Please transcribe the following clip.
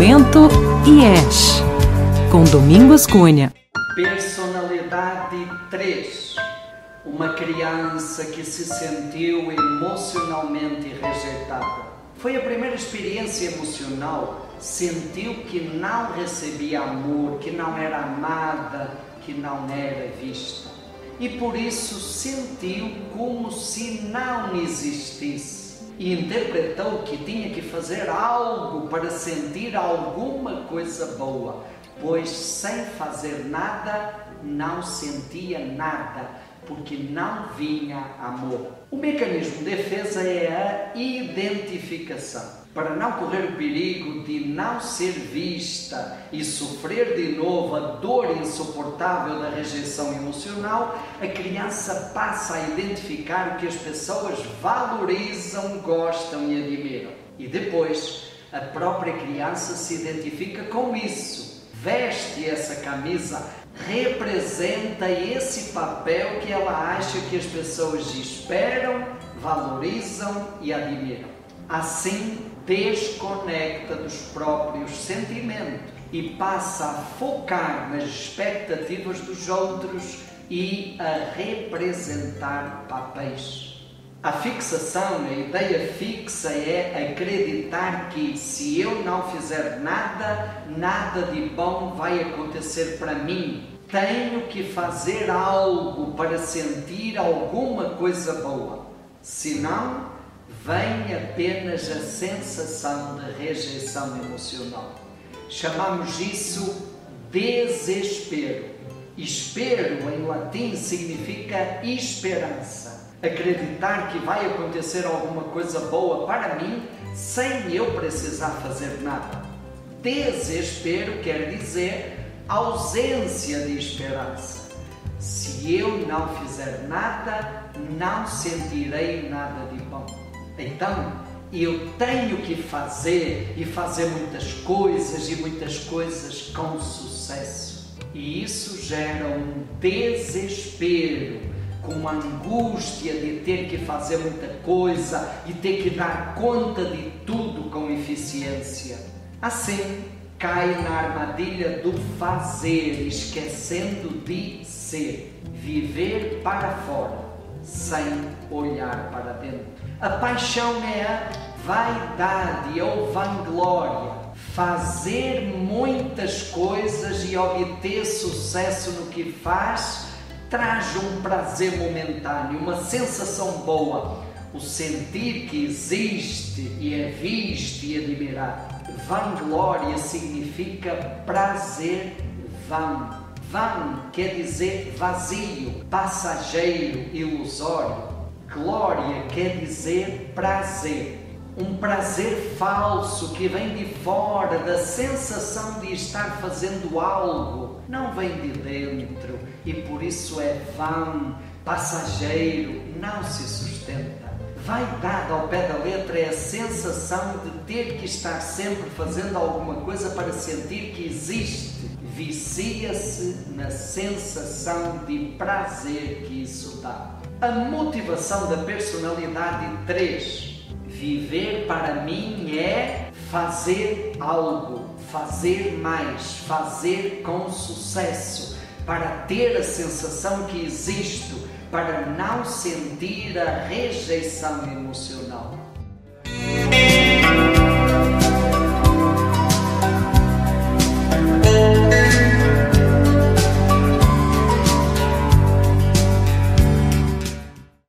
Ponto e És, com Domingos Cunha. Personalidade 3. Uma criança que se sentiu emocionalmente rejeitada. Foi a primeira experiência emocional. Sentiu que não recebia amor, que não era amada, que não era vista. E por isso sentiu como se não existisse e interpretou que tinha que fazer algo para sentir alguma coisa boa, pois sem fazer nada não sentia nada, porque não vinha amor. O mecanismo de defesa é a identificação para não correr o perigo de não ser vista e sofrer de novo a dor insuportável da rejeição emocional, a criança passa a identificar o que as pessoas valorizam, gostam e admiram. E depois, a própria criança se identifica com isso, veste essa camisa, representa esse papel que ela acha que as pessoas esperam, valorizam e admiram. Assim, desconecta dos próprios sentimentos e passa a focar nas expectativas dos outros e a representar papéis. A fixação, a ideia fixa é acreditar que se eu não fizer nada, nada de bom vai acontecer para mim. Tenho que fazer algo para sentir alguma coisa boa. Senão, vem apenas a sensação de rejeição emocional. Chamamos isso desespero. Espero em latim significa esperança. Acreditar que vai acontecer alguma coisa boa para mim sem eu precisar fazer nada. Desespero quer dizer ausência de esperança. Se eu não fizer nada, não sentirei nada de bom. Então, eu tenho que fazer e fazer muitas coisas e muitas coisas com sucesso. E isso gera um desespero, com angústia de ter que fazer muita coisa e ter que dar conta de tudo com eficiência. Assim, cai na armadilha do fazer, esquecendo de ser, viver para fora sem olhar para dentro. A paixão é a vaidade ou vanglória, fazer muitas coisas e obter sucesso no que faz traz um prazer momentâneo, uma sensação boa, o sentir que existe e é visto e admirado. Vanglória significa prazer vão Vão quer dizer vazio, passageiro, ilusório. Glória quer dizer prazer. Um prazer falso que vem de fora da sensação de estar fazendo algo, não vem de dentro e por isso é vão, passageiro, não se sustenta. Vai dada ao pé da letra é a sensação de ter que estar sempre fazendo alguma coisa para sentir que existe vicia-se na sensação de prazer que isso dá. A motivação da personalidade 3. Viver para mim é fazer algo, fazer mais, fazer com sucesso, para ter a sensação que existo, para não sentir a rejeição emocional.